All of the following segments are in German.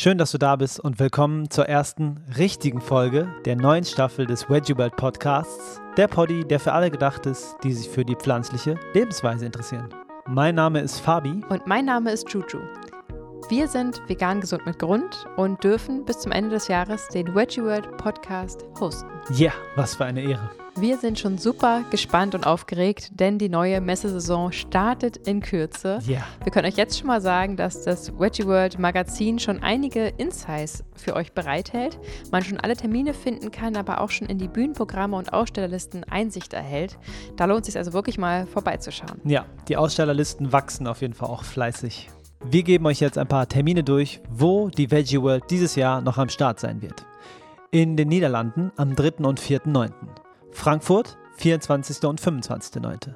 Schön, dass du da bist und willkommen zur ersten richtigen Folge der neuen Staffel des Veggie Podcasts. Der Poddy, der für alle gedacht ist, die sich für die pflanzliche Lebensweise interessieren. Mein Name ist Fabi. Und mein Name ist Juju. Wir sind vegan gesund mit Grund und dürfen bis zum Ende des Jahres den Veggie World Podcast hosten. Ja, yeah, was für eine Ehre. Wir sind schon super gespannt und aufgeregt, denn die neue Messesaison startet in Kürze. Ja. Yeah. Wir können euch jetzt schon mal sagen, dass das Veggie World Magazin schon einige Insights für euch bereithält. Man schon alle Termine finden kann, aber auch schon in die Bühnenprogramme und Ausstellerlisten Einsicht erhält. Da lohnt es sich also wirklich mal vorbeizuschauen. Ja, die Ausstellerlisten wachsen auf jeden Fall auch fleißig. Wir geben euch jetzt ein paar Termine durch, wo die Veggie World dieses Jahr noch am Start sein wird. In den Niederlanden am 3. und 4.9. Frankfurt 24. und 25.9.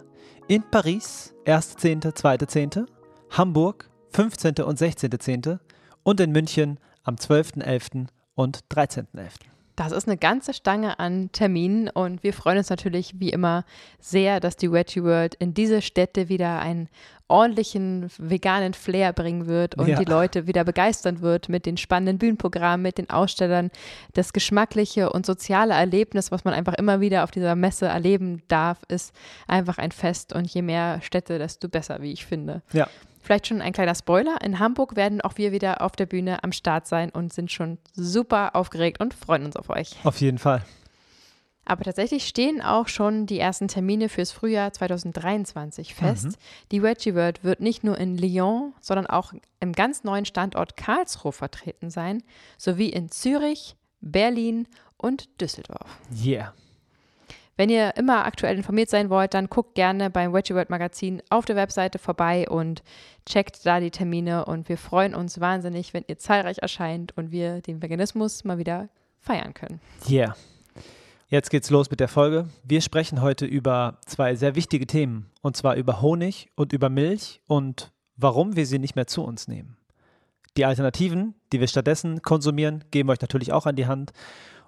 In Paris 1.10., 2.10. Hamburg 15. und 16.10. und in München am 12.11. und 13.11. Das ist eine ganze Stange an Terminen und wir freuen uns natürlich wie immer sehr, dass die Veggie World in diese Städte wieder einen ordentlichen veganen Flair bringen wird und ja. die Leute wieder begeistern wird mit den spannenden Bühnenprogrammen, mit den Ausstellern. Das geschmackliche und soziale Erlebnis, was man einfach immer wieder auf dieser Messe erleben darf, ist einfach ein Fest und je mehr Städte, desto besser, wie ich finde. Ja. Vielleicht schon ein kleiner Spoiler. In Hamburg werden auch wir wieder auf der Bühne am Start sein und sind schon super aufgeregt und freuen uns auf euch. Auf jeden Fall. Aber tatsächlich stehen auch schon die ersten Termine fürs Frühjahr 2023 fest. Mhm. Die Veggie World wird nicht nur in Lyon, sondern auch im ganz neuen Standort Karlsruhe vertreten sein, sowie in Zürich, Berlin und Düsseldorf. Yeah. Wenn ihr immer aktuell informiert sein wollt, dann guckt gerne beim Veggie World Magazin auf der Webseite vorbei und checkt da die Termine. Und wir freuen uns wahnsinnig, wenn ihr zahlreich erscheint und wir den Veganismus mal wieder feiern können. Yeah. Jetzt geht's los mit der Folge. Wir sprechen heute über zwei sehr wichtige Themen, und zwar über Honig und über Milch und warum wir sie nicht mehr zu uns nehmen. Die Alternativen, die wir stattdessen konsumieren, geben wir euch natürlich auch an die Hand.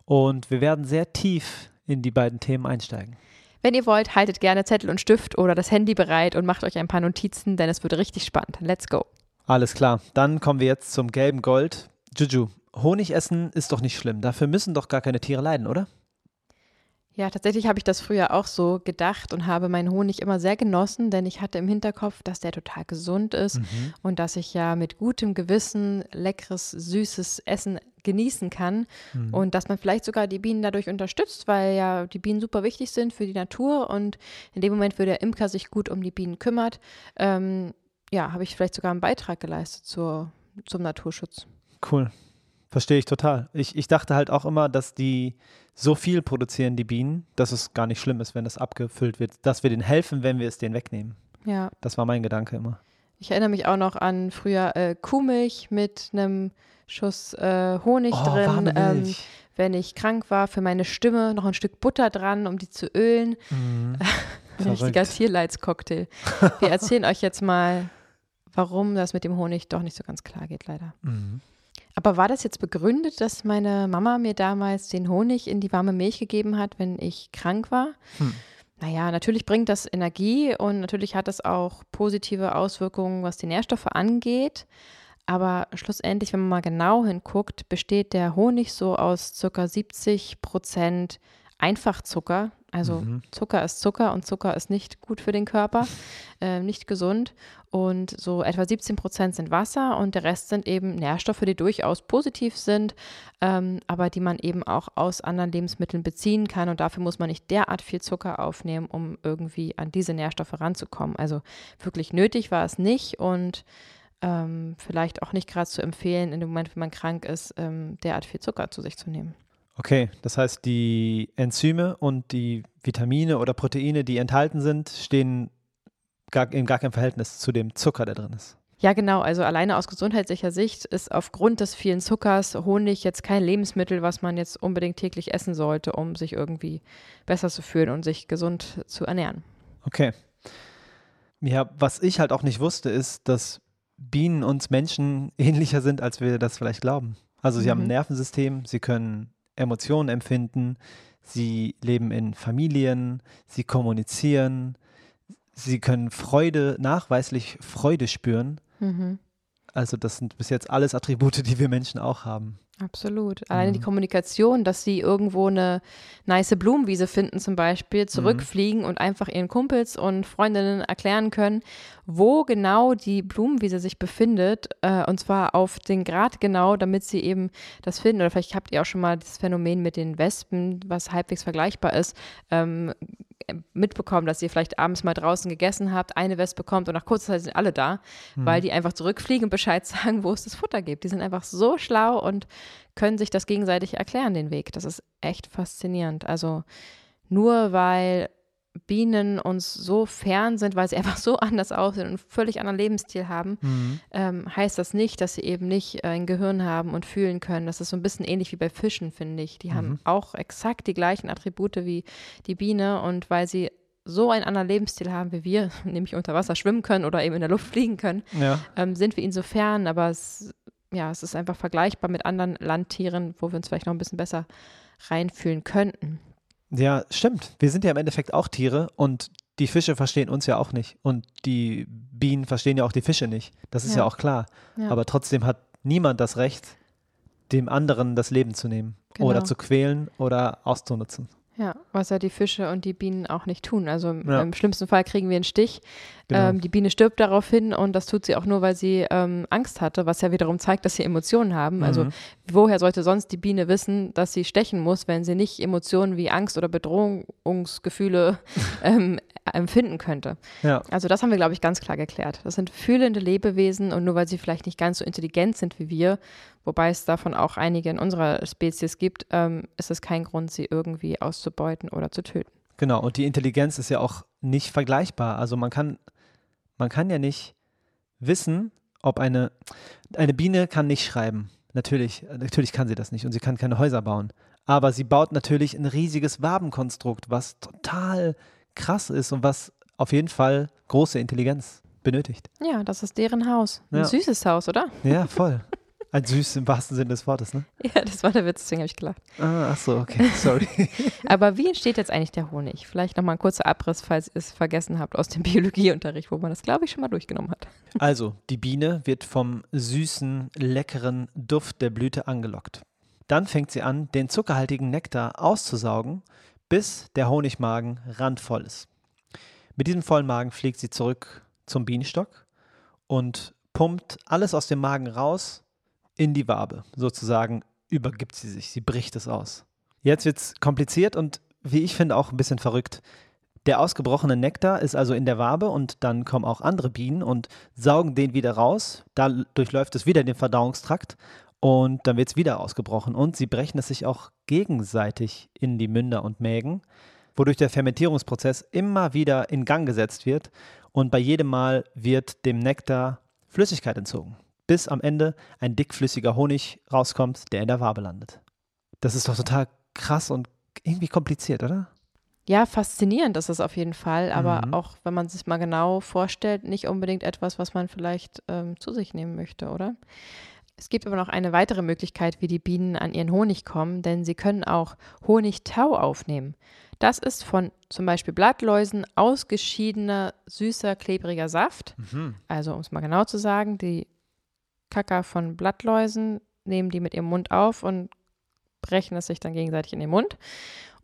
Und wir werden sehr tief in die beiden Themen einsteigen. Wenn ihr wollt, haltet gerne Zettel und Stift oder das Handy bereit und macht euch ein paar Notizen, denn es wird richtig spannend. Let's go. Alles klar, dann kommen wir jetzt zum gelben Gold. Juju, Honig essen ist doch nicht schlimm. Dafür müssen doch gar keine Tiere leiden, oder? Ja, tatsächlich habe ich das früher auch so gedacht und habe meinen Honig immer sehr genossen, denn ich hatte im Hinterkopf, dass der total gesund ist mhm. und dass ich ja mit gutem Gewissen leckeres, süßes Essen genießen kann mhm. und dass man vielleicht sogar die Bienen dadurch unterstützt, weil ja die Bienen super wichtig sind für die Natur und in dem Moment, wo der Imker sich gut um die Bienen kümmert, ähm, ja, habe ich vielleicht sogar einen Beitrag geleistet zur, zum Naturschutz. Cool. Verstehe ich total. Ich, ich dachte halt auch immer, dass die so viel produzieren, die Bienen, dass es gar nicht schlimm ist, wenn das abgefüllt wird, dass wir denen helfen, wenn wir es denen wegnehmen. Ja. Das war mein Gedanke immer. Ich erinnere mich auch noch an früher äh, Kuhmilch mit einem Schuss äh, Honig oh, drin. Ähm, wenn ich krank war, für meine Stimme noch ein Stück Butter dran, um die zu ölen. Mhm. ein richtiger Tierleidscocktail. Wir erzählen euch jetzt mal, warum das mit dem Honig doch nicht so ganz klar geht, leider. Mhm. Aber war das jetzt begründet, dass meine Mama mir damals den Honig in die warme Milch gegeben hat, wenn ich krank war? Hm. Naja, natürlich bringt das Energie und natürlich hat das auch positive Auswirkungen, was die Nährstoffe angeht. Aber schlussendlich, wenn man mal genau hinguckt, besteht der Honig so aus ca. 70 Prozent Einfachzucker, also mhm. Zucker ist Zucker und Zucker ist nicht gut für den Körper, äh, nicht gesund. Und so etwa 17 Prozent sind Wasser und der Rest sind eben Nährstoffe, die durchaus positiv sind, ähm, aber die man eben auch aus anderen Lebensmitteln beziehen kann. Und dafür muss man nicht derart viel Zucker aufnehmen, um irgendwie an diese Nährstoffe ranzukommen. Also wirklich nötig war es nicht und ähm, vielleicht auch nicht gerade zu empfehlen, in dem Moment, wenn man krank ist, ähm, derart viel Zucker zu sich zu nehmen. Okay, das heißt, die Enzyme und die Vitamine oder Proteine, die enthalten sind, stehen gar, in gar keinem Verhältnis zu dem Zucker, der drin ist. Ja, genau. Also alleine aus gesundheitlicher Sicht ist aufgrund des vielen Zuckers Honig jetzt kein Lebensmittel, was man jetzt unbedingt täglich essen sollte, um sich irgendwie besser zu fühlen und sich gesund zu ernähren. Okay. Ja, was ich halt auch nicht wusste, ist, dass Bienen uns Menschen ähnlicher sind, als wir das vielleicht glauben. Also sie mhm. haben ein Nervensystem, sie können Emotionen empfinden, sie leben in Familien, sie kommunizieren, sie können Freude, nachweislich Freude spüren. Mhm. Also das sind bis jetzt alles Attribute, die wir Menschen auch haben. Absolut. Alleine mhm. die Kommunikation, dass sie irgendwo eine nice Blumenwiese finden zum Beispiel, mhm. zurückfliegen mhm. und einfach ihren Kumpels und Freundinnen erklären können, wo genau die Blumenwiese sich befindet. Äh, und zwar auf den Grad genau, damit sie eben das finden. Oder vielleicht habt ihr auch schon mal das Phänomen mit den Wespen, was halbwegs vergleichbar ist, ähm, mitbekommen, dass ihr vielleicht abends mal draußen gegessen habt, eine Wespe kommt und nach kurzer Zeit sind alle da, mhm. weil die einfach zurückfliegen und Bescheid sagen, wo es das Futter gibt. Die sind einfach so schlau und können sich das gegenseitig erklären, den Weg. Das ist echt faszinierend. Also nur weil Bienen uns so fern sind, weil sie einfach so anders aussehen und einen völlig anderen Lebensstil haben, mhm. ähm, heißt das nicht, dass sie eben nicht äh, ein Gehirn haben und fühlen können. Das ist so ein bisschen ähnlich wie bei Fischen, finde ich. Die mhm. haben auch exakt die gleichen Attribute wie die Biene und weil sie so einen anderen Lebensstil haben wie wir, nämlich unter Wasser schwimmen können oder eben in der Luft fliegen können, ja. ähm, sind wir ihnen so fern, aber es, ja, es ist einfach vergleichbar mit anderen Landtieren, wo wir uns vielleicht noch ein bisschen besser reinfühlen könnten. Ja, stimmt. Wir sind ja im Endeffekt auch Tiere und die Fische verstehen uns ja auch nicht. Und die Bienen verstehen ja auch die Fische nicht. Das ist ja, ja auch klar. Ja. Aber trotzdem hat niemand das Recht, dem anderen das Leben zu nehmen genau. oder zu quälen oder auszunutzen. Ja, was ja die Fische und die Bienen auch nicht tun. Also ja. im schlimmsten Fall kriegen wir einen Stich. Genau. Ähm, die Biene stirbt daraufhin und das tut sie auch nur, weil sie ähm, Angst hatte, was ja wiederum zeigt, dass sie Emotionen haben. Also mhm. Also woher sollte sonst die Biene wissen, dass sie stechen muss, wenn sie nicht Emotionen wie Angst oder Bedrohungsgefühle ähm, empfinden könnte? Ja. Also das haben wir, glaube ich, ganz klar geklärt. Das sind fühlende Lebewesen und nur weil sie vielleicht nicht ganz so intelligent sind wie wir, wobei es davon auch einige in unserer Spezies gibt, ähm, ist es kein Grund, sie irgendwie auszubeuten oder zu töten. Genau, und die Intelligenz ist ja auch nicht vergleichbar. Also man kann, man kann ja nicht wissen, ob eine, eine Biene kann nicht schreiben. Natürlich, natürlich kann sie das nicht und sie kann keine Häuser bauen. Aber sie baut natürlich ein riesiges Wabenkonstrukt, was total krass ist und was auf jeden Fall große Intelligenz benötigt. Ja, das ist deren Haus. Ein ja. süßes Haus, oder? Ja, voll. Ein süß im wahrsten Sinne des Wortes, ne? Ja, das war der Witz, deswegen habe ich gelacht. Ah, ach so, okay, sorry. Aber wie entsteht jetzt eigentlich der Honig? Vielleicht nochmal ein kurzer Abriss, falls ihr es vergessen habt aus dem Biologieunterricht, wo man das, glaube ich, schon mal durchgenommen hat. Also, die Biene wird vom süßen, leckeren Duft der Blüte angelockt. Dann fängt sie an, den zuckerhaltigen Nektar auszusaugen, bis der Honigmagen randvoll ist. Mit diesem vollen Magen fliegt sie zurück zum Bienenstock und pumpt alles aus dem Magen raus in die Wabe. Sozusagen übergibt sie sich, sie bricht es aus. Jetzt wird es kompliziert und wie ich finde auch ein bisschen verrückt. Der ausgebrochene Nektar ist also in der Wabe und dann kommen auch andere Bienen und saugen den wieder raus. Da durchläuft es wieder den Verdauungstrakt und dann wird es wieder ausgebrochen und sie brechen es sich auch gegenseitig in die Münder und Mägen, wodurch der Fermentierungsprozess immer wieder in Gang gesetzt wird und bei jedem Mal wird dem Nektar Flüssigkeit entzogen bis am Ende ein dickflüssiger Honig rauskommt, der in der Wabe landet. Das ist doch total krass und irgendwie kompliziert, oder? Ja, faszinierend ist es auf jeden Fall, aber mhm. auch wenn man sich mal genau vorstellt, nicht unbedingt etwas, was man vielleicht ähm, zu sich nehmen möchte, oder? Es gibt aber noch eine weitere Möglichkeit, wie die Bienen an ihren Honig kommen, denn sie können auch Honigtau aufnehmen. Das ist von zum Beispiel Blattläusen ausgeschiedener, süßer, klebriger Saft. Mhm. Also, um es mal genau zu sagen, die Kacker von Blattläusen, nehmen die mit ihrem Mund auf und brechen es sich dann gegenseitig in den Mund.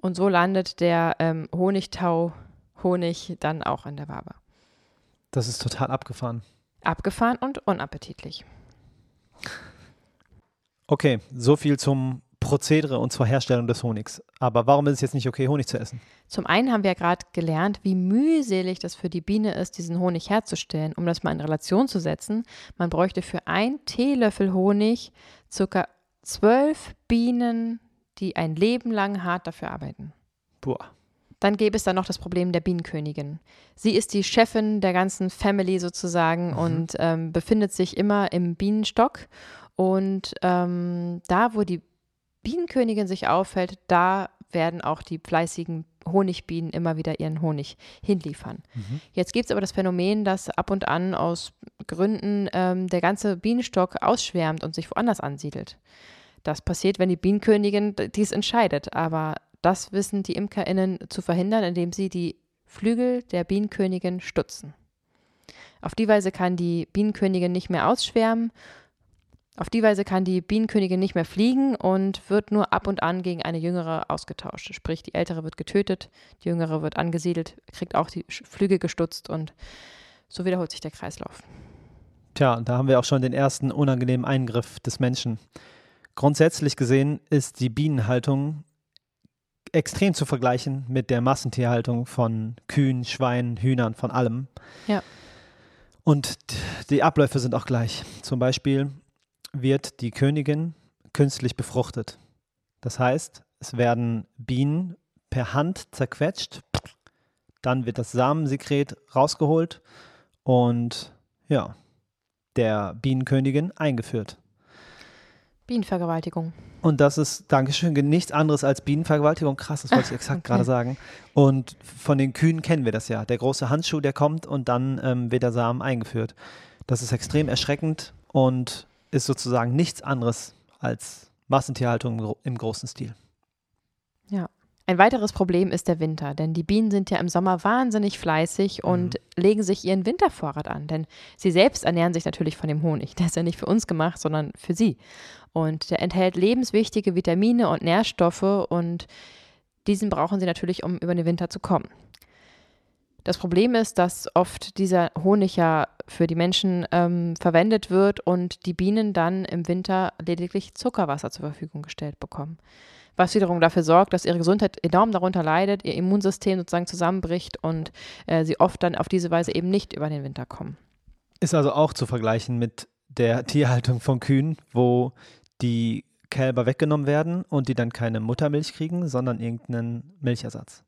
Und so landet der ähm, Honigtau, Honig dann auch in der Wabe. Das ist total abgefahren. Abgefahren und unappetitlich. Okay, so viel zum Prozedere und zur Herstellung des Honigs. Aber warum ist es jetzt nicht okay, Honig zu essen? Zum einen haben wir ja gerade gelernt, wie mühselig das für die Biene ist, diesen Honig herzustellen. Um das mal in Relation zu setzen, man bräuchte für ein Teelöffel Honig circa zwölf Bienen, die ein Leben lang hart dafür arbeiten. Boah. Dann gäbe es dann noch das Problem der Bienenkönigin. Sie ist die Chefin der ganzen Family sozusagen mhm. und ähm, befindet sich immer im Bienenstock. Und ähm, da, wo die Bienenkönigin sich auffällt, da werden auch die fleißigen Honigbienen immer wieder ihren Honig hinliefern. Mhm. Jetzt gibt es aber das Phänomen, dass ab und an aus Gründen ähm, der ganze Bienenstock ausschwärmt und sich woanders ansiedelt. Das passiert, wenn die Bienenkönigin dies entscheidet. Aber das wissen die ImkerInnen zu verhindern, indem sie die Flügel der Bienenkönigin stutzen. Auf die Weise kann die Bienenkönigin nicht mehr ausschwärmen. Auf die Weise kann die Bienenkönigin nicht mehr fliegen und wird nur ab und an gegen eine jüngere ausgetauscht. Sprich, die ältere wird getötet, die jüngere wird angesiedelt, kriegt auch die Flügel gestutzt und so wiederholt sich der Kreislauf. Tja, da haben wir auch schon den ersten unangenehmen Eingriff des Menschen. Grundsätzlich gesehen ist die Bienenhaltung extrem zu vergleichen mit der Massentierhaltung von Kühen, Schweinen, Hühnern, von allem. Ja. Und die Abläufe sind auch gleich. Zum Beispiel wird die Königin künstlich befruchtet. Das heißt, es werden Bienen per Hand zerquetscht, dann wird das Samensekret rausgeholt und ja, der Bienenkönigin eingeführt. Bienenvergewaltigung. Und das ist, Dankeschön, nichts anderes als Bienenvergewaltigung. Krass, das wollte ich exakt okay. gerade sagen. Und von den Kühen kennen wir das ja. Der große Handschuh, der kommt und dann ähm, wird der Samen eingeführt. Das ist extrem erschreckend und ist sozusagen nichts anderes als Massentierhaltung im, im großen Stil. Ja. Ein weiteres Problem ist der Winter, denn die Bienen sind ja im Sommer wahnsinnig fleißig und mhm. legen sich ihren Wintervorrat an, denn sie selbst ernähren sich natürlich von dem Honig. Der ist ja nicht für uns gemacht, sondern für sie. Und der enthält lebenswichtige Vitamine und Nährstoffe und diesen brauchen sie natürlich, um über den Winter zu kommen. Das Problem ist, dass oft dieser Honig ja für die Menschen ähm, verwendet wird und die Bienen dann im Winter lediglich Zuckerwasser zur Verfügung gestellt bekommen was wiederum dafür sorgt, dass ihre Gesundheit enorm darunter leidet, ihr Immunsystem sozusagen zusammenbricht und äh, sie oft dann auf diese Weise eben nicht über den Winter kommen. Ist also auch zu vergleichen mit der Tierhaltung von Kühen, wo die Kälber weggenommen werden und die dann keine Muttermilch kriegen, sondern irgendeinen Milchersatz.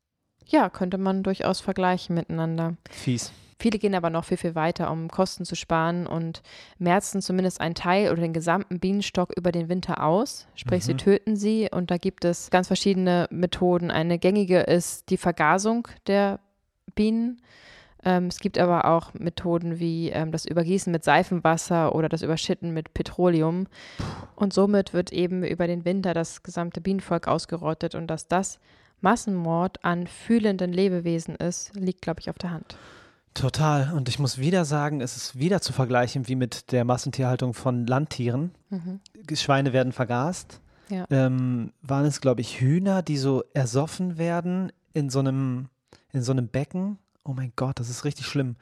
Ja, könnte man durchaus vergleichen miteinander. Fies. Viele gehen aber noch viel, viel weiter, um Kosten zu sparen und merzen zumindest einen Teil oder den gesamten Bienenstock über den Winter aus. Sprich, mhm. sie töten sie und da gibt es ganz verschiedene Methoden. Eine gängige ist die Vergasung der Bienen. Ähm, es gibt aber auch Methoden wie ähm, das Übergießen mit Seifenwasser oder das Überschütten mit Petroleum. Und somit wird eben über den Winter das gesamte Bienenvolk ausgerottet und dass das Massenmord an fühlenden Lebewesen ist, liegt, glaube ich, auf der Hand. Total. Und ich muss wieder sagen, es ist wieder zu vergleichen wie mit der Massentierhaltung von Landtieren. Mhm. Schweine werden vergast. Ja. Ähm, waren es, glaube ich, Hühner, die so ersoffen werden in so einem, in so einem Becken? Oh mein Gott, das ist richtig schlimm.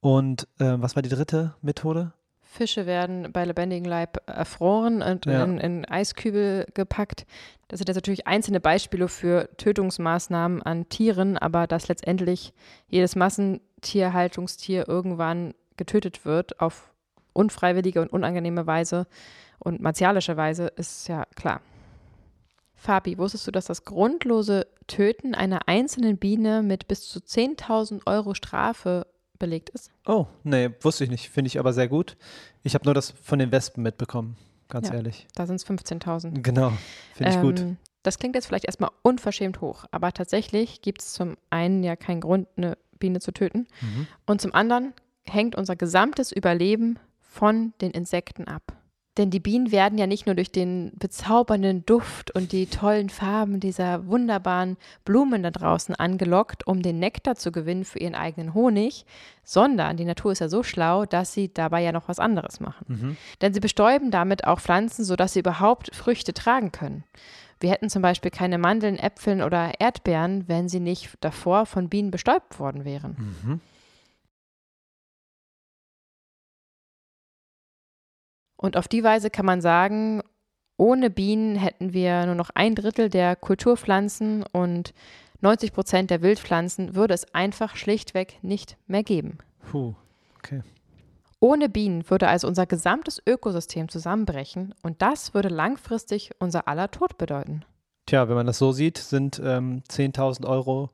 Und äh, was war die dritte Methode? Fische werden bei lebendigem Leib erfroren und ja. in, in, Eiskübel gepackt. Das sind jetzt natürlich einzelne Beispiele für Tötungsmaßnahmen an Tieren, aber dass letztendlich jedes Massentierhaltungstier irgendwann getötet wird auf unfreiwillige und unangenehme Weise und martialische Weise, ist ja klar. Fabi, wusstest du, dass das grundlose Töten einer einzelnen Biene mit bis zu 10.000 Euro Strafe belegt ist. Oh, nee, wusste ich nicht. Finde ich aber sehr gut. Ich habe nur das von den Wespen mitbekommen, ganz ja, ehrlich. Da sind es 15.000. Genau, finde ich ähm, gut. Das klingt jetzt vielleicht erstmal unverschämt hoch, aber tatsächlich gibt es zum einen ja keinen Grund, eine Biene zu töten. Mhm. Und zum anderen hängt unser gesamtes Überleben von den Insekten ab. Denn die Bienen werden ja nicht nur durch den bezaubernden Duft und die tollen Farben dieser wunderbaren Blumen da draußen angelockt, um den Nektar zu gewinnen für ihren eigenen Honig, sondern die Natur ist ja so schlau, dass sie dabei ja noch was anderes machen. Mhm. Denn sie bestäuben damit auch Pflanzen, sodass sie überhaupt Früchte tragen können. Wir hätten zum Beispiel keine Mandeln, Äpfeln oder Erdbeeren, wenn sie nicht davor von Bienen bestäubt worden wären. Mhm. Und auf die Weise kann man sagen, ohne Bienen hätten wir nur noch ein Drittel der Kulturpflanzen und 90 Prozent der Wildpflanzen würde es einfach schlichtweg nicht mehr geben. Puh, okay. Ohne Bienen würde also unser gesamtes Ökosystem zusammenbrechen und das würde langfristig unser aller Tod bedeuten. Tja, wenn man das so sieht, sind ähm, 10.000 Euro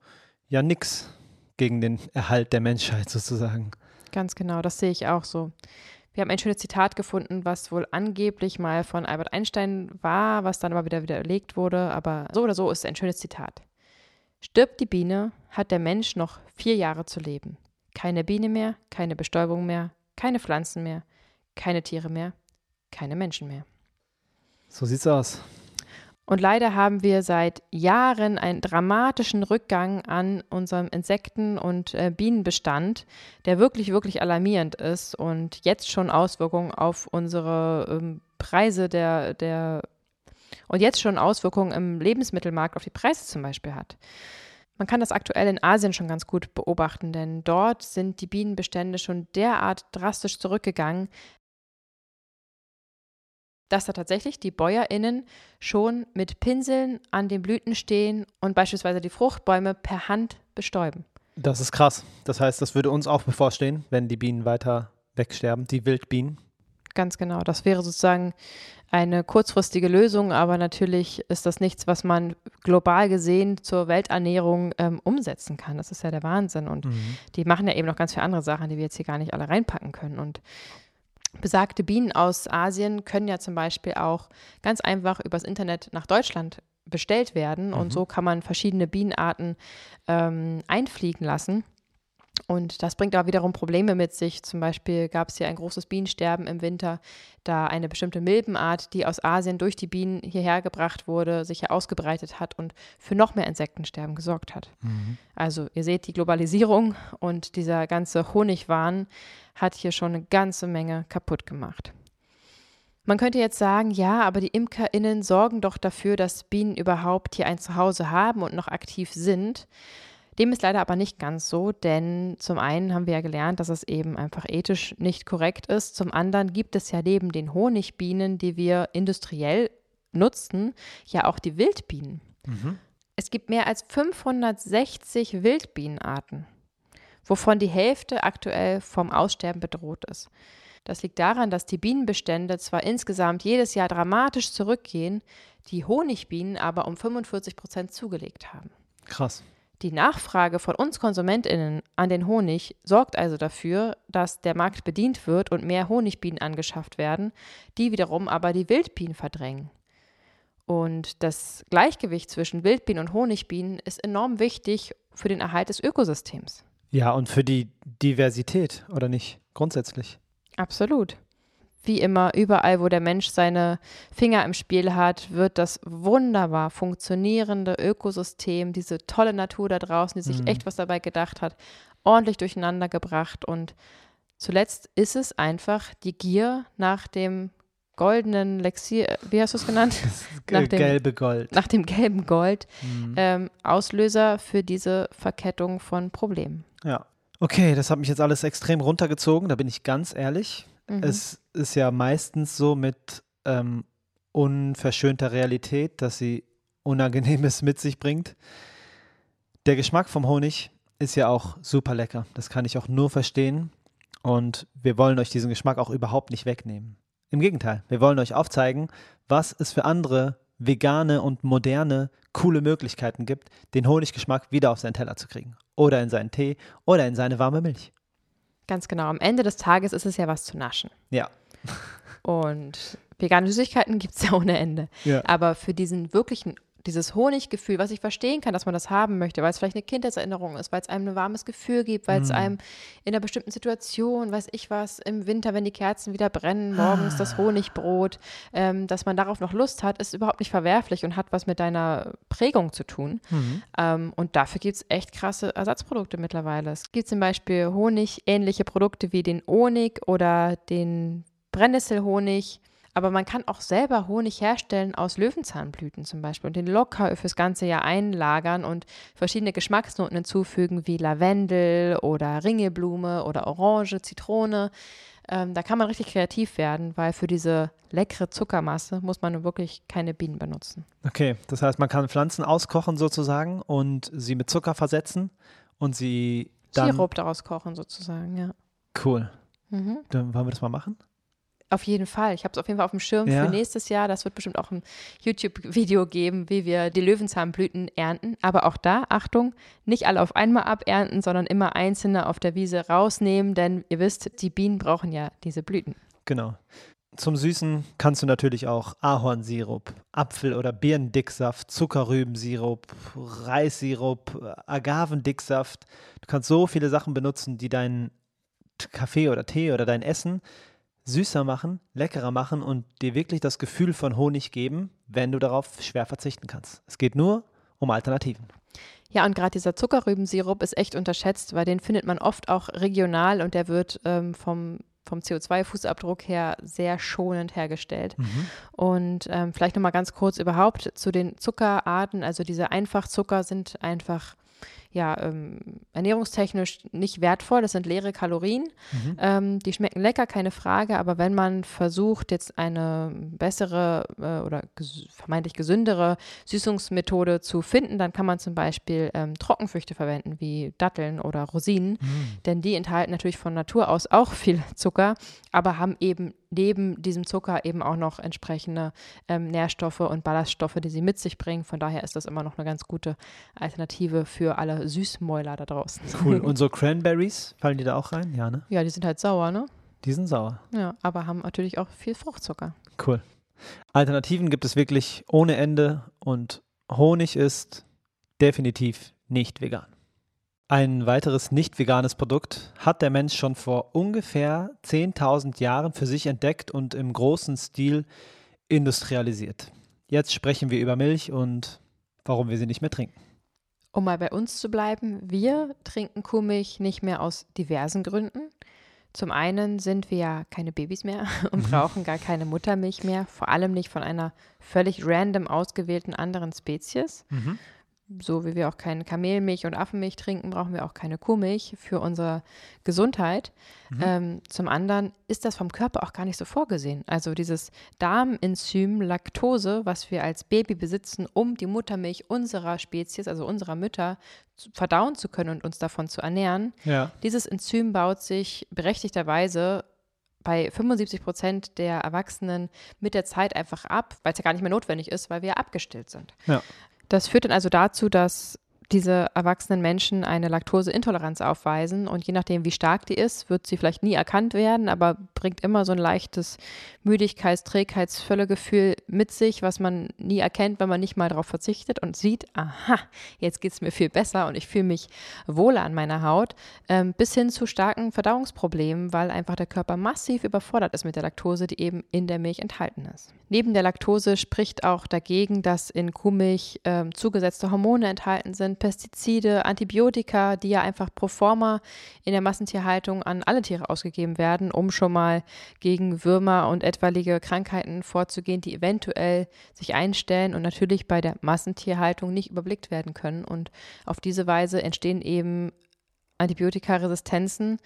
ja nix gegen den Erhalt der Menschheit sozusagen. Ganz genau, das sehe ich auch so. Wir haben ein schönes Zitat gefunden, was wohl angeblich mal von Albert Einstein war, was dann aber wieder widerlegt wurde. Aber so oder so ist es ein schönes Zitat. Stirbt die Biene, hat der Mensch noch vier Jahre zu leben. Keine Biene mehr, keine Bestäubung mehr, keine Pflanzen mehr, keine Tiere mehr, keine Menschen mehr. So sieht's aus. Und leider haben wir seit Jahren einen dramatischen Rückgang an unserem Insekten- und äh, Bienenbestand, der wirklich, wirklich alarmierend ist und jetzt schon Auswirkungen auf unsere ähm, Preise der, der und jetzt schon Auswirkungen im Lebensmittelmarkt auf die Preise zum Beispiel hat. Man kann das aktuell in Asien schon ganz gut beobachten, denn dort sind die Bienenbestände schon derart drastisch zurückgegangen, dass da tatsächlich die BäuerInnen schon mit Pinseln an den Blüten stehen und beispielsweise die Fruchtbäume per Hand bestäuben. Das ist krass. Das heißt, das würde uns auch bevorstehen, wenn die Bienen weiter wegsterben, die Wildbienen. Ganz genau. Das wäre sozusagen eine kurzfristige Lösung, aber natürlich ist das nichts, was man global gesehen zur Welternährung ähm, umsetzen kann. Das ist ja der Wahnsinn. Und mhm. die machen ja eben noch ganz viele andere Sachen, die wir jetzt hier gar nicht alle reinpacken können. Und besagte Bienen aus Asien können ja zum Beispiel auch ganz einfach übers Internet nach Deutschland bestellt werden. Mhm. Und so kann man verschiedene Bienenarten ähm, einfliegen lassen. Und das bringt aber wiederum Probleme mit sich. Zum Beispiel gab es hier ein großes Bienensterben im Winter, da eine bestimmte Milbenart, die aus Asien durch die Bienen hierher gebracht wurde, sich hier ausgebreitet hat und für noch mehr Insektensterben gesorgt hat. Mhm. Also ihr seht, die Globalisierung und dieser ganze Honigwahn hat hier schon eine ganze Menge kaputt gemacht. Man könnte jetzt sagen, ja, aber die ImkerInnen sorgen doch dafür, dass Bienen überhaupt hier ein Zuhause haben und noch aktiv sind. Dem ist leider aber nicht ganz so, denn zum einen haben wir ja gelernt, dass es eben einfach ethisch nicht korrekt ist. Zum anderen gibt es ja neben den Honigbienen, die wir industriell nutzen, ja auch die Wildbienen. Mhm. Es gibt mehr als 560 Wildbienenarten, wovon die Hälfte aktuell vom Aussterben bedroht ist. Das liegt daran, dass die Bienenbestände zwar insgesamt jedes Jahr dramatisch zurückgehen, die Honigbienen aber um 45 Prozent zugelegt haben. Krass. Die Nachfrage von uns KonsumentInnen an den Honig sorgt also dafür, dass der Markt bedient wird und mehr Honigbienen angeschafft werden, die wiederum aber die Wildbienen verdrängen. Und das Gleichgewicht zwischen Wildbienen und Honigbienen ist enorm wichtig für den Erhalt des Ökosystems. Ja, und für die Diversität, oder nicht? Grundsätzlich. Absolut wie immer, überall, wo der Mensch seine Finger im Spiel hat, wird das wunderbar funktionierende Ökosystem, diese tolle Natur da draußen, die sich mhm. echt was dabei gedacht hat, ordentlich durcheinander gebracht. Und zuletzt ist es einfach die Gier nach dem goldenen Lexier, wie hast du es genannt? nach dem, gelbe Gold. Nach dem gelben Gold, mhm. ähm, Auslöser für diese Verkettung von Problemen. Ja. Okay, das hat mich jetzt alles extrem runtergezogen, da bin ich ganz ehrlich. Mhm. Es ist ja meistens so mit ähm, unverschönter Realität, dass sie Unangenehmes mit sich bringt. Der Geschmack vom Honig ist ja auch super lecker. Das kann ich auch nur verstehen. Und wir wollen euch diesen Geschmack auch überhaupt nicht wegnehmen. Im Gegenteil, wir wollen euch aufzeigen, was es für andere vegane und moderne, coole Möglichkeiten gibt, den Honiggeschmack wieder auf seinen Teller zu kriegen. Oder in seinen Tee oder in seine warme Milch. Ganz genau. Am Ende des Tages ist es ja was zu naschen. Ja. Und vegane Süßigkeiten gibt es ja ohne Ende. Ja. Aber für diesen wirklichen dieses Honiggefühl, was ich verstehen kann, dass man das haben möchte, weil es vielleicht eine Kindheitserinnerung ist, weil es einem ein warmes Gefühl gibt, weil es mm. einem in einer bestimmten Situation, weiß ich was, im Winter, wenn die Kerzen wieder brennen, morgens das ah. Honigbrot, ähm, dass man darauf noch Lust hat, ist überhaupt nicht verwerflich und hat was mit deiner Prägung zu tun. Mhm. Ähm, und dafür gibt es echt krasse Ersatzprodukte mittlerweile. Es gibt zum Beispiel Honig-ähnliche Produkte wie den Honig oder den Brennnesselhonig aber man kann auch selber Honig herstellen aus Löwenzahnblüten zum Beispiel und den locker fürs ganze Jahr einlagern und verschiedene Geschmacksnoten hinzufügen wie Lavendel oder Ringelblume oder Orange, Zitrone. Ähm, da kann man richtig kreativ werden, weil für diese leckere Zuckermasse muss man wirklich keine Bienen benutzen. Okay, das heißt, man kann Pflanzen auskochen sozusagen und sie mit Zucker versetzen und sie dann Sirup daraus kochen sozusagen, ja. Cool. Mhm. Dann wollen wir das mal machen? Auf jeden Fall. Ich habe es auf jeden Fall auf dem Schirm ja. für nächstes Jahr. Das wird bestimmt auch ein YouTube-Video geben, wie wir die Löwenzahnblüten ernten. Aber auch da, Achtung, nicht alle auf einmal abernten, sondern immer einzelne auf der Wiese rausnehmen, denn ihr wisst, die Bienen brauchen ja diese Blüten. Genau. Zum Süßen kannst du natürlich auch Ahornsirup, Apfel- oder Birnendicksaft, Zuckerrübensirup, Reissirup, Agavendicksaft. Du kannst so viele Sachen benutzen, die deinen Kaffee oder Tee oder dein Essen süßer machen, leckerer machen und dir wirklich das Gefühl von Honig geben, wenn du darauf schwer verzichten kannst. Es geht nur um Alternativen. Ja, und gerade dieser Zuckerrübensirup ist echt unterschätzt, weil den findet man oft auch regional und der wird ähm, vom vom CO2-Fußabdruck her sehr schonend hergestellt. Mhm. Und ähm, vielleicht nochmal ganz kurz überhaupt zu den Zuckerarten. Also diese Einfachzucker sind einfach ja, ähm, ernährungstechnisch nicht wertvoll. Das sind leere Kalorien. Mhm. Ähm, die schmecken lecker, keine Frage. Aber wenn man versucht, jetzt eine bessere äh, oder ges vermeintlich gesündere Süßungsmethode zu finden, dann kann man zum Beispiel ähm, Trockenfrüchte verwenden, wie Datteln oder Rosinen. Mhm. Denn die enthalten natürlich von Natur aus auch viel Zucker, aber haben eben neben diesem Zucker eben auch noch entsprechende ähm, Nährstoffe und Ballaststoffe, die sie mit sich bringen. Von daher ist das immer noch eine ganz gute Alternative für alle Süßmäuler da draußen. Cool. Und so Cranberries, fallen die da auch rein? Ja, ne? Ja, die sind halt sauer, ne? Die sind sauer. Ja, aber haben natürlich auch viel Fruchtzucker. Cool. Alternativen gibt es wirklich ohne Ende und Honig ist definitiv nicht vegan. Ein weiteres nicht veganes Produkt hat der Mensch schon vor ungefähr 10.000 Jahren für sich entdeckt und im großen Stil industrialisiert. Jetzt sprechen wir über Milch und warum wir sie nicht mehr trinken. Um mal bei uns zu bleiben, wir trinken Kuhmilch nicht mehr aus diversen Gründen. Zum einen sind wir ja keine Babys mehr und mhm. brauchen gar keine Muttermilch mehr, vor allem nicht von einer völlig random ausgewählten anderen Spezies. Mhm so wie wir auch keine Kamelmilch und Affenmilch trinken, brauchen wir auch keine Kuhmilch für unsere Gesundheit. Mhm. Ähm, zum anderen ist das vom Körper auch gar nicht so vorgesehen. Also dieses Darmenzym Laktose, was wir als Baby besitzen, um die Muttermilch unserer Spezies, also unserer Mütter, zu, verdauen zu können und uns davon zu ernähren. Ja. Dieses Enzym baut sich berechtigterweise bei 75 Prozent der Erwachsenen mit der Zeit einfach ab, weil es ja gar nicht mehr notwendig ist, weil wir abgestillt sind. Ja. Das führt dann also dazu, dass diese erwachsenen Menschen eine Laktoseintoleranz aufweisen und je nachdem, wie stark die ist, wird sie vielleicht nie erkannt werden, aber bringt immer so ein leichtes Müdigkeits-, Trägheits-, Völlegefühl mit sich, was man nie erkennt, wenn man nicht mal darauf verzichtet und sieht, aha, jetzt geht es mir viel besser und ich fühle mich wohler an meiner Haut, ähm, bis hin zu starken Verdauungsproblemen, weil einfach der Körper massiv überfordert ist mit der Laktose, die eben in der Milch enthalten ist. Neben der Laktose spricht auch dagegen, dass in Kuhmilch ähm, zugesetzte Hormone enthalten sind, Pestizide, Antibiotika, die ja einfach pro forma in der Massentierhaltung an alle Tiere ausgegeben werden, um schon mal gegen Würmer und etwaige Krankheiten vorzugehen, die eventuell sich einstellen und natürlich bei der Massentierhaltung nicht überblickt werden können. Und auf diese Weise entstehen eben Antibiotikaresistenzen,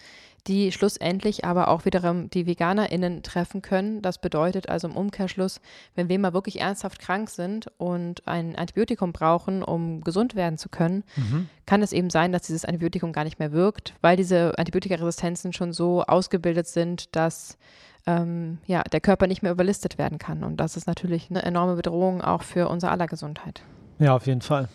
die schlussendlich aber auch wiederum die VeganerInnen treffen können. Das bedeutet also im Umkehrschluss, wenn wir mal wirklich ernsthaft krank sind und ein Antibiotikum brauchen, um gesund werden zu können, mhm. kann es eben sein, dass dieses Antibiotikum gar nicht mehr wirkt, weil diese Antibiotikaresistenzen schon so ausgebildet sind, dass ähm, ja, der Körper nicht mehr überlistet werden kann. Und das ist natürlich eine enorme Bedrohung auch für unser aller Gesundheit. Ja, auf jeden Fall.